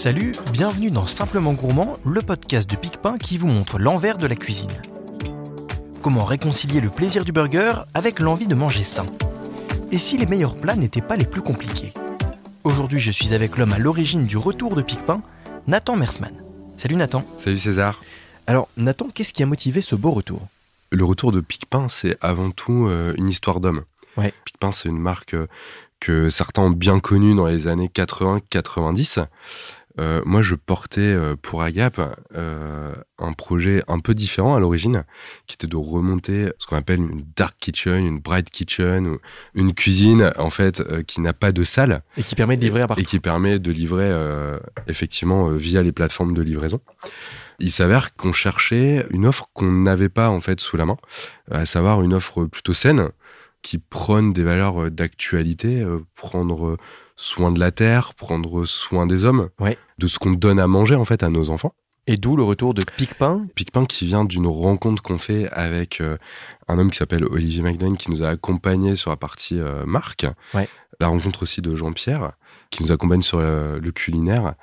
Salut, bienvenue dans Simplement Gourmand, le podcast de Picpin qui vous montre l'envers de la cuisine. Comment réconcilier le plaisir du burger avec l'envie de manger sain? Et si les meilleurs plats n'étaient pas les plus compliqués? Aujourd'hui, je suis avec l'homme à l'origine du retour de Picpin, Nathan Mersman. Salut Nathan. Salut César. Alors Nathan, qu'est-ce qui a motivé ce beau retour? Le retour de Picpin, c'est avant tout euh, une histoire d'homme. Ouais. Picpin, c'est une marque euh, que certains ont bien connue dans les années 80-90. Euh, moi, je portais euh, pour Agap euh, un projet un peu différent à l'origine, qui était de remonter ce qu'on appelle une dark kitchen, une bright kitchen, une cuisine en fait euh, qui n'a pas de salle Et qui permet de livrer à partout. et qui permet de livrer effectivement via les plateformes de livraison. Il s'avère qu'on cherchait une offre qu'on n'avait pas en fait sous la main, à savoir une offre plutôt saine qui prône des valeurs euh, d'actualité, euh, prendre soin de la terre, prendre soin des hommes, Ouais. de ce qu'on donne à manger en fait à nos enfants. Et d'où le retour de Picpin? Picpin qui vient d'une rencontre qu'on fait avec euh, un homme qui s'appelle Olivier McDonough qui nous a accompagnés sur la partie euh, marque. Ouais. La rencontre aussi de Jean-Pierre qui nous accompagne sur le culinaire.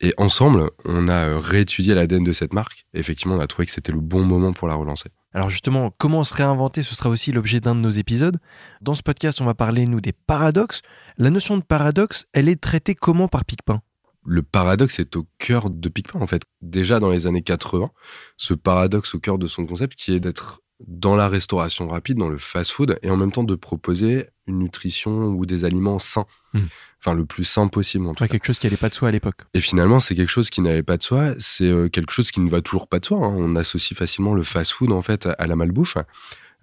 Et ensemble, on a euh, réétudié l'ADN de cette marque. Et effectivement, on a trouvé que c'était le bon moment pour la relancer. Alors justement, comment se réinventer, ce sera aussi l'objet d'un de nos épisodes. Dans ce podcast, on va parler, nous, des paradoxes. La notion de paradoxe, elle est traitée comment par Picpin? Le paradoxe est au cœur de Picpin, en fait. Déjà dans les années 80, ce paradoxe au cœur de son concept qui est d'être dans la restauration rapide, dans le fast-food, et en même temps de proposer une nutrition ou des aliments sains. Mm. Enfin, le plus sain possible, en tout quelque chose qui n'allait pas de soi à l'époque. Et finalement, c'est quelque chose qui n'avait pas de soi. C'est euh, quelque chose qui ne va toujours pas de soi. hein. On associe facilement le fast-food, en fait, à la malbouffe.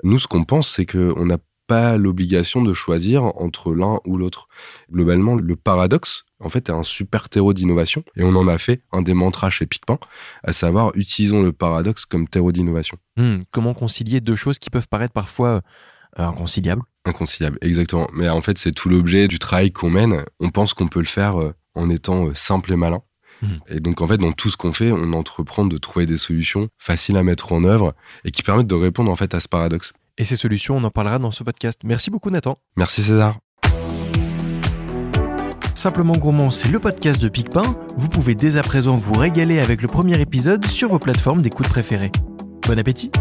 Nous, ce qu'on pense, c'est qu'on n'a pas l'obligation de choisir entre l'un ou l'autre. Globalement, le paradoxe, en fait, est un super terreau d'innovation. Et on en a fait un des mantras chez Picpin, à savoir, utilisons le paradoxe comme terreau d'innovation. Hmm, comment concilier deux choses qui peuvent paraître parfois euh, inconciliables Inconciliable, exactement. Mais en fait, c'est tout l'objet du travail qu'on mène. On pense qu'on peut le faire euh, en étant euh, simple et malin. Mhm. Et donc, en fait, dans tout ce qu'on fait, on entreprend de trouver des solutions faciles à mettre en œuvre et qui permettent de répondre en fait à ce paradoxe. Et ces solutions, on en parlera dans ce podcast. Merci beaucoup Nathan. Merci César. Simplement Gourmand, c'est le podcast de Picpin. Vous pouvez dès à présent vous régaler avec le premier épisode sur vos plateformes d'écoute préférées. Bon appétit